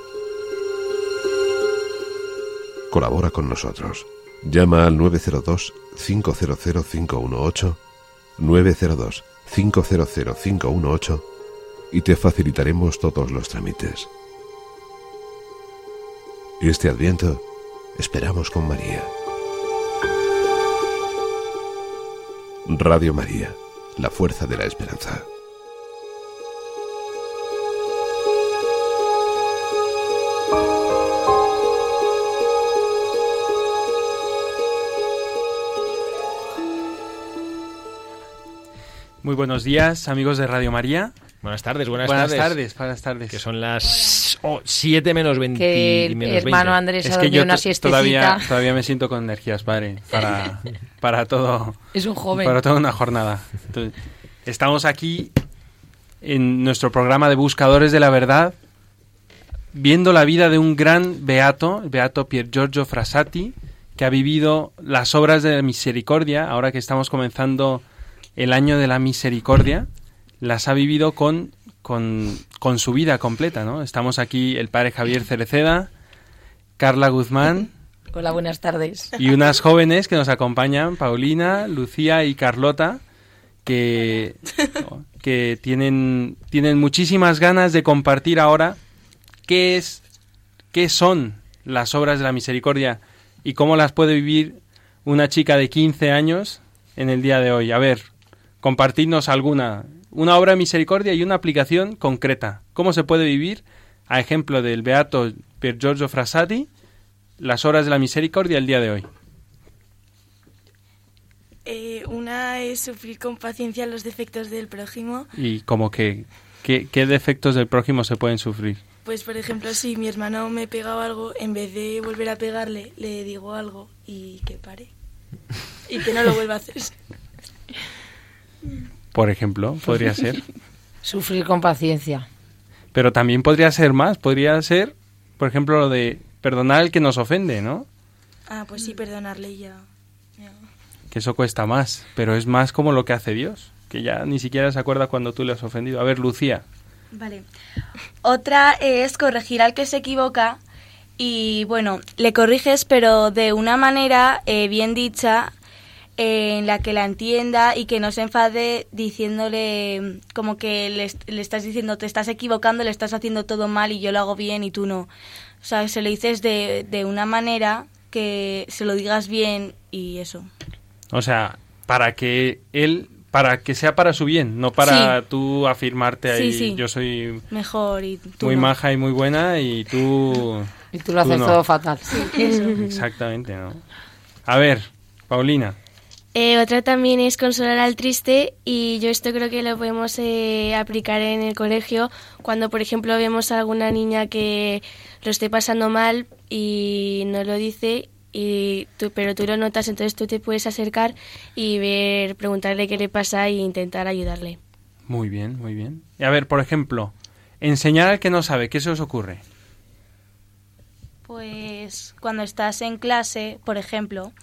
Colabora con nosotros. Llama al 902-500-518, 902-500-518 y te facilitaremos todos los trámites. Este adviento esperamos con María. Radio María, la fuerza de la esperanza. Muy buenos días, amigos de Radio María. Buenas tardes, buenas, Buenas tardes. tardes, buenas tardes. Que son las 7 menos 20. Que el menos hermano 20. Andrés Es ha que yo una todavía, todavía me siento con energías, padre, para, (laughs) para todo, Es un joven. para toda una jornada. Entonces, estamos aquí en nuestro programa de Buscadores de la Verdad, viendo la vida de un gran beato, el beato Pier Giorgio Frassati, que ha vivido las obras de la misericordia, ahora que estamos comenzando el año de la misericordia, las ha vivido con, con, con su vida completa, ¿no? Estamos aquí el padre Javier Cereceda, Carla Guzmán. Hola, buenas tardes. Y unas jóvenes que nos acompañan, Paulina, Lucía y Carlota, que, que tienen, tienen muchísimas ganas de compartir ahora qué es, qué son las obras de la misericordia y cómo las puede vivir una chica de 15 años en el día de hoy. A ver, compartirnos alguna, una obra de misericordia y una aplicación concreta. ¿Cómo se puede vivir, a ejemplo del beato Pier Giorgio Frassati, las horas de la misericordia el día de hoy? Eh, una es sufrir con paciencia los defectos del prójimo. ¿Y como que qué, qué defectos del prójimo se pueden sufrir? Pues, por ejemplo, si mi hermano me pegaba algo, en vez de volver a pegarle, le digo algo y que pare. Y que no lo vuelva a hacer. (laughs) Por ejemplo, podría (laughs) ser. Sufrir con paciencia. Pero también podría ser más. Podría ser, por ejemplo, lo de perdonar al que nos ofende, ¿no? Ah, pues sí, perdonarle ya. ya. Que eso cuesta más. Pero es más como lo que hace Dios. Que ya ni siquiera se acuerda cuando tú le has ofendido. A ver, Lucía. Vale. Otra es corregir al que se equivoca y bueno, le corriges pero de una manera eh, bien dicha en la que la entienda y que no se enfade diciéndole como que le, est- le estás diciendo te estás equivocando, le estás haciendo todo mal y yo lo hago bien y tú no. O sea, se lo dices de, de una manera que se lo digas bien y eso. O sea, para que él, para que sea para su bien, no para Sí. tú afirmarte ahí. sí. Yo soy Mejor y tú muy no. maja y muy buena y tú... (laughs) Y tú lo haces no. todo fatal. (laughs) Exactamente, ¿no? A ver, Paulina. Eh, otra también es consolar al triste y yo esto creo que lo podemos eh, aplicar en el colegio cuando, por ejemplo, vemos a alguna niña que lo esté pasando mal y no lo dice, y tú, pero tú lo notas, entonces tú te puedes acercar y ver, preguntarle qué le pasa e intentar ayudarle. Muy bien, muy bien. Y a ver, por ejemplo, enseñar al que no sabe, ¿qué se os ocurre? Pues cuando estás en clase, por ejemplo,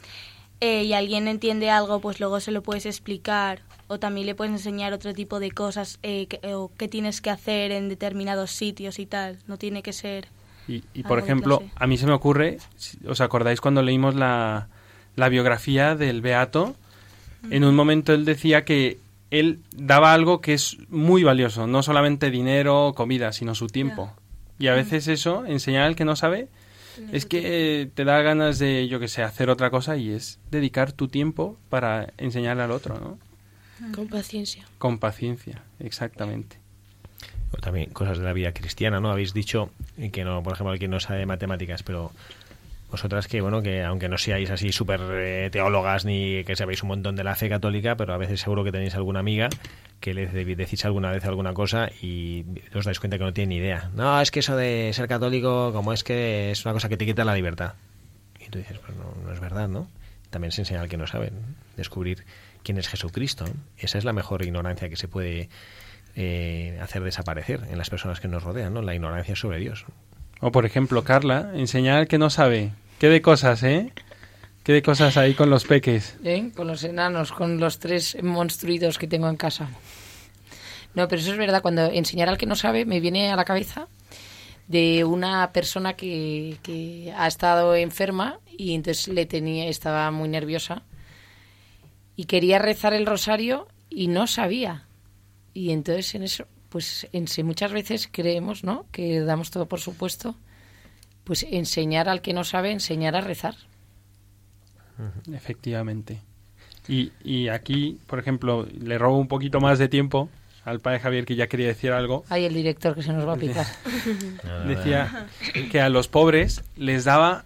eh, y alguien entiende algo, pues luego se lo puedes explicar o también le puedes enseñar otro tipo de cosas eh, que, o qué tienes que hacer en determinados sitios y tal. No tiene que ser... Y, y, por ejemplo, a mí se me ocurre, ¿os acordáis cuando leímos la, la biografía del Beato? En un momento él decía que él daba algo que es muy valioso, no solamente dinero o comida, sino su tiempo. Y a veces eso, enseñar al que no sabe, es que eh, te da ganas de, yo que sé, hacer otra cosa y es dedicar tu tiempo para enseñarle al otro, ¿no? Con paciencia. Con paciencia, exactamente. O también cosas de la vida cristiana, ¿no? Habéis dicho que no, por ejemplo, alguien no sabe matemáticas, pero vosotras que, bueno, que aunque no seáis así súper eh, teólogas ni que sabéis un montón de la fe católica, pero a veces seguro que tenéis alguna amiga que le de- decís alguna vez alguna cosa y os dais cuenta que no tiene ni idea. No, es que eso de ser católico, como es que es una cosa que te quita la libertad. Y tú dices, pues no, es verdad, ¿no? También se enseña al que no sabe, descubrir quién es Jesucristo. Esa es la mejor ignorancia que se puede eh, hacer desaparecer en las personas que nos rodean, ¿no? La ignorancia sobre Dios. O por ejemplo, Carla, enseñar que no sabe. ¿Qué de cosas, eh? ¿Qué de cosas ahí con los peques? ¿Eh? Con los enanos, con los tres monstruidos que tengo en casa. No, pero eso es verdad. Cuando enseñar al que no sabe, me viene a la cabeza de una persona que, que ha estado enferma y entonces le tenía, estaba muy nerviosa y quería rezar el rosario y no sabía. Y entonces en eso, pues en sí muchas veces creemos, ¿no? Que damos todo por supuesto. Pues enseñar al que no sabe, enseñar a rezar. Efectivamente. Y, y aquí, por ejemplo, le robo un poquito más de tiempo al padre Javier que ya quería decir algo. Hay el director que se nos va a picar. (laughs) Decía que a los pobres les daba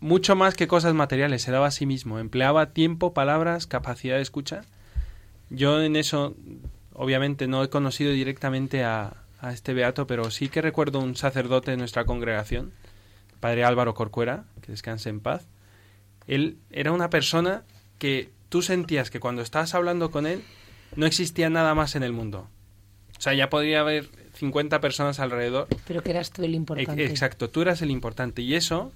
mucho más que cosas materiales, se daba a sí mismo, empleaba tiempo, palabras, capacidad de escucha. Yo en eso, obviamente, no he conocido directamente a, a este beato, pero sí que recuerdo un sacerdote de nuestra congregación, padre Álvaro Corcuera, que descanse en paz. Él era una persona que tú sentías que cuando estabas hablando con él no existía nada más en el mundo. O sea, ya podría haber 50 personas alrededor Pero que eras tú el importante. Ex- Exacto, tú eras el importante y eso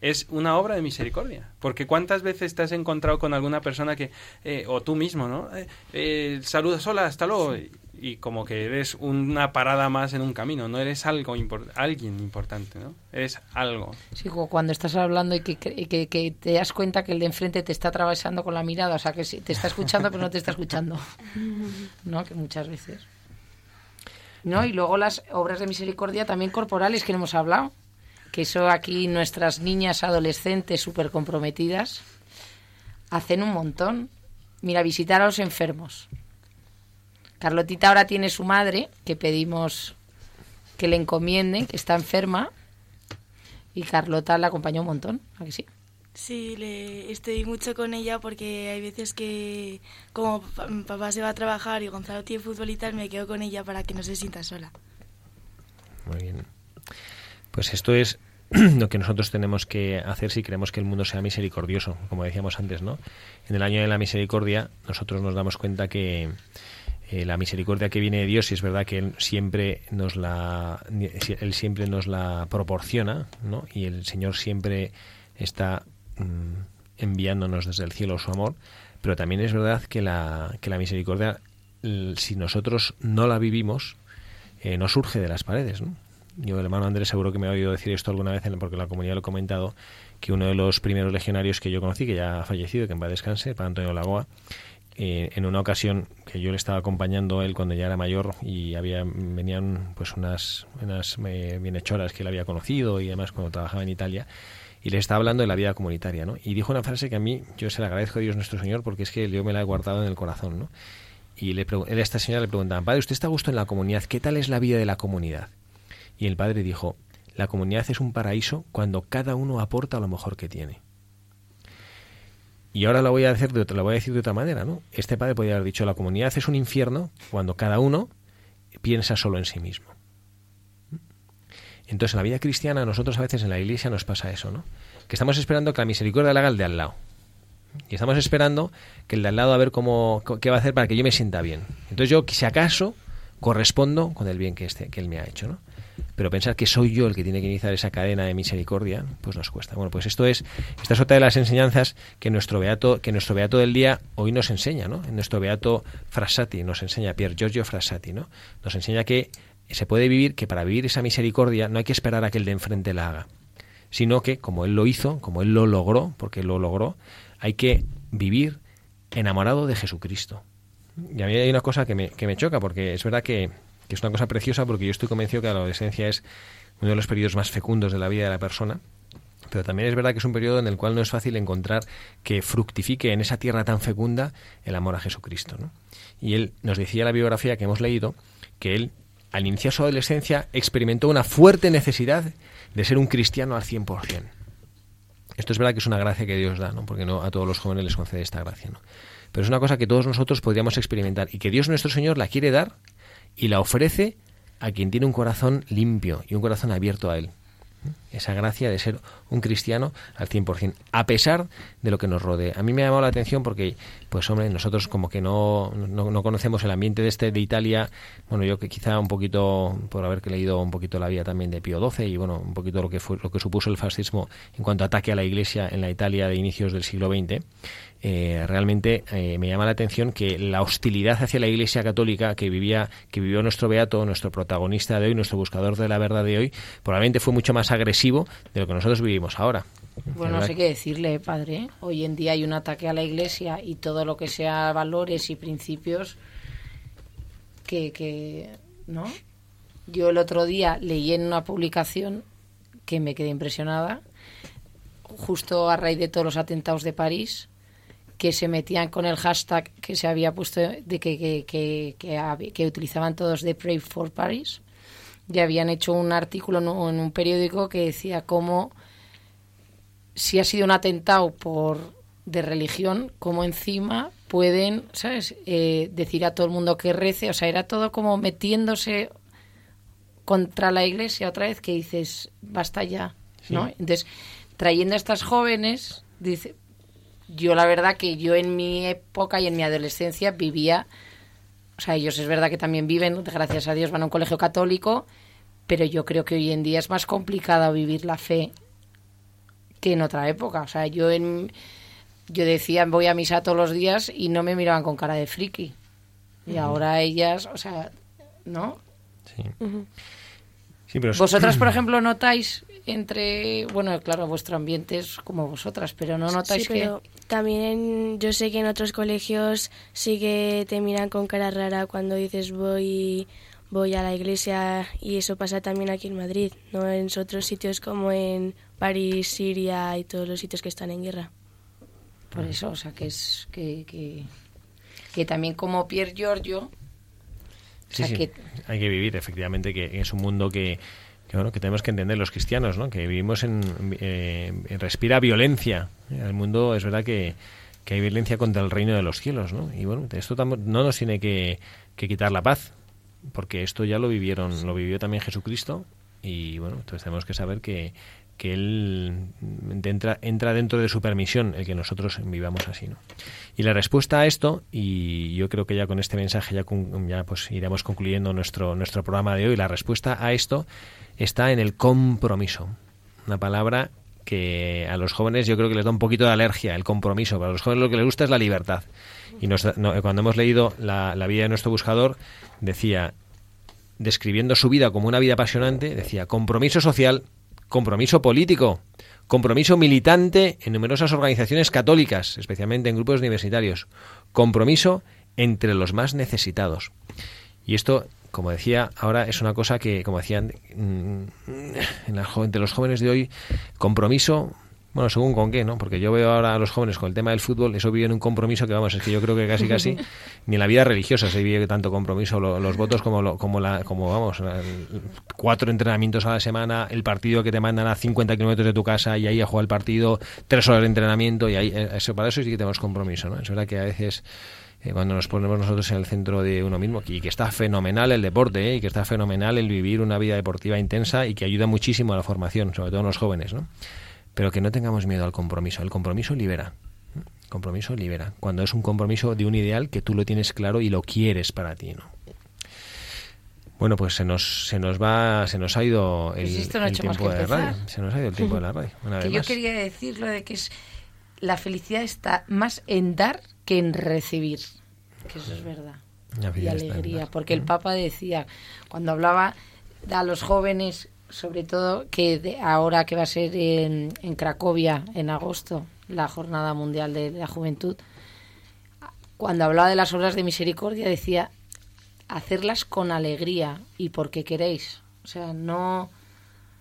es una obra de misericordia. Porque cuántas veces te has encontrado con alguna persona que, eh, o tú mismo, ¿no? Eh, eh, saludas, hola, hasta luego. Y, como que eres una parada más en un camino, no eres algo alguien importante, ¿no? Eres algo. Sí, como cuando estás hablando y que, que, que, te das cuenta que el de enfrente te está atravesando con la mirada, o sea, que te está escuchando pero no te está escuchando. ¿No? Que muchas veces. ¿No? Y luego las obras de misericordia también corporales que no hemos hablado que eso aquí nuestras niñas adolescentes súper comprometidas hacen un montón. Mira, visitar a los enfermos. Carlotita ahora tiene su madre, que pedimos que le encomienden, que está enferma, y Carlota la acompañó un montón, ¿a que sí? Sí, le estoy mucho con ella porque hay veces que como papá se va a trabajar y Gonzalo tiene fútbol y tal, me quedo con ella para que no se sienta sola. Muy bien. Pues esto es (clears throat) lo que nosotros tenemos que hacer si queremos que el mundo sea misericordioso, como decíamos antes, ¿no? En el año de la misericordia nosotros nos damos cuenta que eh, la misericordia que viene de Dios, y es verdad que él siempre nos la él siempre nos la proporciona, ¿no? Y el Señor siempre está mm, enviándonos desde el cielo su amor, pero también es verdad que la que la misericordia si nosotros no la vivimos eh, no surge de las paredes, ¿no? Yo el hermano Andrés seguro que me ha oído decir esto alguna vez porque la comunidad lo he comentado que uno de los primeros legionarios que yo conocí que ya ha fallecido que en paz descanse para Antonio Lagoa eh, en una ocasión que yo le estaba acompañando a él cuando ya era mayor y había venían pues unas eh, bienhechoras que él había conocido y además cuando trabajaba en Italia y le estaba hablando de la vida comunitaria, ¿no? Y dijo una frase que a mí yo se la agradezco a Dios nuestro Señor porque es que yo me la he guardado en el corazón, ¿no? Y le a esta señora le preguntaba, padre, ¿usted está a gusto en la comunidad? ¿Qué tal es la vida de la comunidad? Y el padre dijo, la comunidad es un paraíso cuando cada uno aporta lo mejor que tiene. Y ahora lo voy a decir de otra, voy a decir de otra manera, ¿no? Este padre podría haber dicho, la comunidad es un infierno cuando cada uno piensa solo en sí mismo. Entonces, en la vida cristiana, nosotros a veces en la iglesia nos pasa eso, ¿no? Que estamos esperando que la misericordia la haga el de al lado. Y estamos esperando que el de al lado a ver cómo, qué va a hacer para que yo me sienta bien. Entonces yo, si acaso, correspondo con el bien que, este, que él me ha hecho, ¿no? Pero pensar que soy yo el que tiene que iniciar esa cadena de misericordia, pues nos cuesta. Bueno, pues esto es, esta es otra de las enseñanzas que nuestro beato, que nuestro del día hoy nos enseña, ¿no? En nuestro beato Frassati nos enseña Pier Giorgio Frassati, ¿no? Nos enseña que se puede vivir, que para vivir esa misericordia no hay que esperar a que el de enfrente la haga, sino que como él lo hizo, como él lo logró, porque lo logró, hay que vivir enamorado de Jesucristo. Y a mí hay una cosa que me, que me choca, porque es verdad que que es una cosa preciosa porque yo estoy convencido que la adolescencia es uno de los periodos más fecundos de la vida de la persona. Pero también es verdad que es un periodo en el cual no es fácil encontrar que fructifique en esa tierra tan fecunda el amor a Jesucristo. Y él nos decía la biografía que hemos leído que él, al iniciar su adolescencia, experimentó una fuerte necesidad de ser un cristiano al 100%. Esto es verdad que es una gracia que Dios da, ¿no? porque no a todos los jóvenes les concede esta gracia. ¿no? Pero es una cosa que todos nosotros podríamos experimentar y que Dios nuestro Señor la quiere dar y la ofrece a quien tiene un corazón limpio y un corazón abierto a Él. Esa gracia de ser un cristiano al 100%, a pesar de lo que nos rodea. A mí me ha llamado la atención porque, pues hombre, nosotros como que no, no, conocemos el ambiente de este de Italia. Bueno, yo que quizá un poquito, por haber leído un poquito la vida también de Pío XII y bueno, un poquito lo que fue lo que supuso el fascismo en cuanto a ataque a la Iglesia en la Italia de inicios del siglo XX. Eh, realmente eh, me llama la atención que la hostilidad hacia la Iglesia Católica que vivía que vivió nuestro beato, nuestro protagonista de hoy, nuestro buscador de la verdad de hoy, probablemente fue mucho más agresivo de lo que nosotros vivimos ahora. Bueno, no sé qué decirle, padre. Hoy en día hay un ataque a la Iglesia y todo lo que sea valores y principios que, que ¿no? Yo el otro día leí en una publicación que me quedé impresionada, justo a raíz de todos los atentados de París, que se metían con el hashtag que se había puesto de que, que, que, utilizaban todos de Pray for Paris y habían hecho un artículo en un periódico que decía cómo si ha sido un atentado por de religión, como encima pueden, ¿sabes?, eh, decir a todo el mundo que rece, o sea, era todo como metiéndose contra la iglesia otra vez que dices, basta ya, ¿no? Entonces, trayendo a estas jóvenes, dice, yo la verdad que yo en mi época y en mi adolescencia vivía, o sea, ellos es verdad que también viven, gracias a Dios van a un colegio católico, pero yo creo que hoy en día es más complicado vivir la fe que en otra época. O sea, yo en yo decía voy a misa todos los días y no me miraban con cara de friki. Y ahora ellas, o sea, ¿no? Sí. Sí, pero es- Vosotras, por (clears throat) ejemplo, notáis entre, bueno, claro, vuestro ambiente es como vosotras, pero no notáis Sí, pero también yo sé que en otros colegios sí que te miran con cara rara cuando dices voy voy a la iglesia y eso pasa también aquí en Madrid, no en otros sitios como en París, Siria y todos los sitios que están en guerra. por eso, o sea, que es que, que, que también como Pier Giorgio, o Sí, sea, sí, que hay que vivir, efectivamente, que es un mundo que, que, bueno, que tenemos que entender los cristianos, ¿no? Que vivimos en... eh, respira violencia. El mundo es verdad que, que hay violencia contra el reino de los cielos, ¿no? Y bueno, esto no nos tiene que, que quitar la paz, porque esto ya lo vivieron, lo vivió también Jesucristo y bueno, entonces tenemos que saber que, que Él entra, entra dentro de su permisión el que nosotros vivamos así, ¿no? Y la respuesta a esto, y yo creo que ya con este mensaje ya, ya pues iremos concluyendo nuestro, nuestro programa de hoy, la respuesta a esto está en el compromiso. Una palabra que a los jóvenes yo creo que les da un poquito de alergia, el compromiso. Para los jóvenes lo que les gusta es la libertad. Y nos cuando hemos leído la, la vida de nuestro buscador, decía, describiendo su vida como una vida apasionante, decía, compromiso social, compromiso político, compromiso militante en numerosas organizaciones católicas, especialmente en grupos universitarios, compromiso entre los más necesitados. Y esto, como decía, ahora es una cosa que, como decían, mm, en la entre los jóvenes de hoy, compromiso, bueno, según con qué, ¿no? Porque yo veo ahora a los jóvenes con el tema del fútbol, eso vive en un compromiso que, vamos, es que yo creo que casi, casi, (laughs) ni en la vida religiosa se vive tanto compromiso, lo- los votos como, lo- como, la, como vamos, cuatro entrenamientos a la semana, el partido que te mandan a 50 kilómetros de tu casa y ahí a jugar el partido, tres horas de entrenamiento y ahí, eh, eso, para eso sí que tenemos compromiso, ¿no? Es verdad que a veces eh, cuando nos ponemos nosotros en el centro de uno mismo, y que está fenomenal el deporte, ¿eh? y que está fenomenal el vivir una vida deportiva intensa y que ayuda muchísimo a la formación, sobre todo en los jóvenes, ¿no? Pero que no tengamos miedo al compromiso. El compromiso libera. El compromiso libera. Cuando es un compromiso de un ideal que tú lo tienes claro y lo quieres para ti, ¿no? Bueno, pues se nos, se nos va, se nos ha ido el, Pues no el tiempo de radio. empezar. Se nos ha ido el tiempo de la radio. Una (laughs) vez que yo más. quería decir lo de que es la felicidad está más en dar que en recibir, que eso es verdad. Y alegría. Mm. porque el Papa decía, cuando hablaba a los jóvenes, sobre todo que de- ahora que va a ser en, en Cracovia en agosto, la Jornada Mundial de la Juventud, cuando hablaba de las obras de misericordia decía hacerlas con alegría y porque queréis. O sea, no...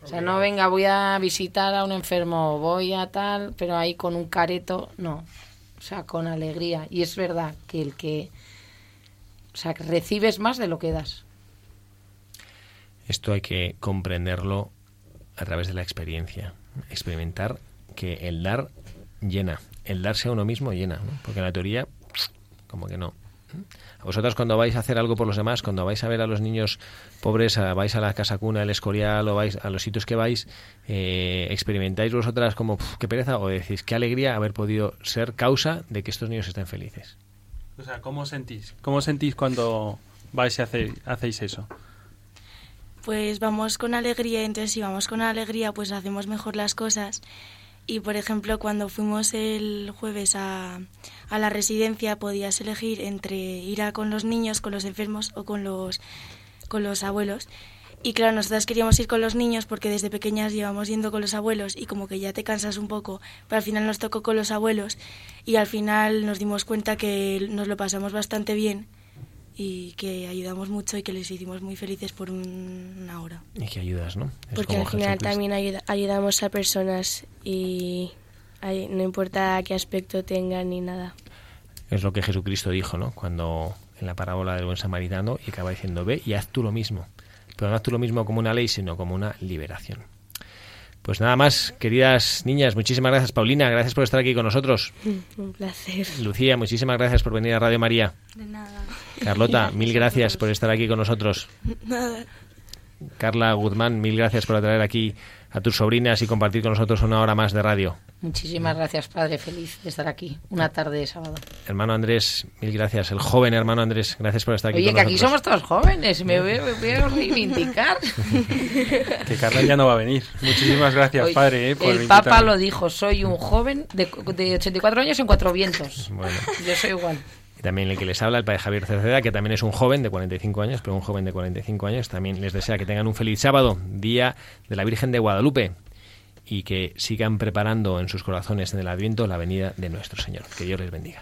O sea, no venga, voy a visitar a un enfermo, voy a tal, pero ahí con un careto, no. O sea, con alegría. Y es verdad que el que... O sea, recibes más de lo que das. Esto hay que comprenderlo a través de la experiencia. Experimentar que el dar llena. El darse a uno mismo llena. ¿no? Porque en la teoría, como que no. A vosotras cuando vais a hacer algo por los demás, cuando vais a ver a los niños pobres, a- vais a la casa cuna, el escorial o vais a los sitios que vais, eh, experimentáis vosotras como "Puf, qué pereza o decís qué alegría haber podido ser causa de que estos niños estén felices. O sea, ¿cómo sentís? ¿Cómo sentís cuando vais y hace- hacéis eso? Pues vamos con alegría, entonces si vamos con alegría pues hacemos mejor las cosas. Y por ejemplo, cuando fuimos el jueves a, a la residencia podías elegir entre ir a con los niños, con los enfermos o con los, con los abuelos. Y claro, nosotras queríamos ir con los niños porque desde pequeñas llevamos yendo con los abuelos y como que ya te cansas un poco, pero al final nos tocó con los abuelos y al final nos dimos cuenta que nos lo pasamos bastante bien y que ayudamos mucho y que les hicimos muy felices por un- una hora. Y que ayudas, ¿no? Es Porque al final Jesucristo. también ayuda- ayudamos a personas y ay- no importa qué aspecto tengan ni nada. Es lo que Jesucristo dijo, ¿no? Cuando en la parábola del buen samaritano y acaba diciendo, ve y haz tú lo mismo. Pero no haz tú lo mismo como una ley, sino como una liberación. Pues nada más, queridas niñas, muchísimas gracias, Paulina, gracias por estar aquí con nosotros. (laughs) Un placer. Lucía, muchísimas gracias por venir a Radio María. De nada. Carlota, (laughs) mil gracias por estar aquí con nosotros. Nada. Carla Guzmán, mil gracias por traer aquí a tus sobrinas y compartir con nosotros una hora más de radio. Muchísimas gracias, padre. Feliz de estar aquí. Una tarde de sábado. Hermano Andrés, mil gracias. El joven hermano Andrés, gracias por estar aquí. Oye, que aquí somos todos jóvenes. Me voy, a reivindicar. (laughs) que Carla ya no va a venir. Muchísimas gracias, padre. Eh, el Papa lo dijo. Soy un joven de, de 84 años en cuatro vientos. Bueno. Yo soy igual. Y también el que les habla, el padre Javier Cerceda, que también es un joven de 45 años, pero un joven de 45 años, también les desea que tengan un feliz sábado, día de la Virgen de Guadalupe, y que sigan preparando en sus corazones en el Adviento la venida de nuestro Señor. Que Dios les bendiga.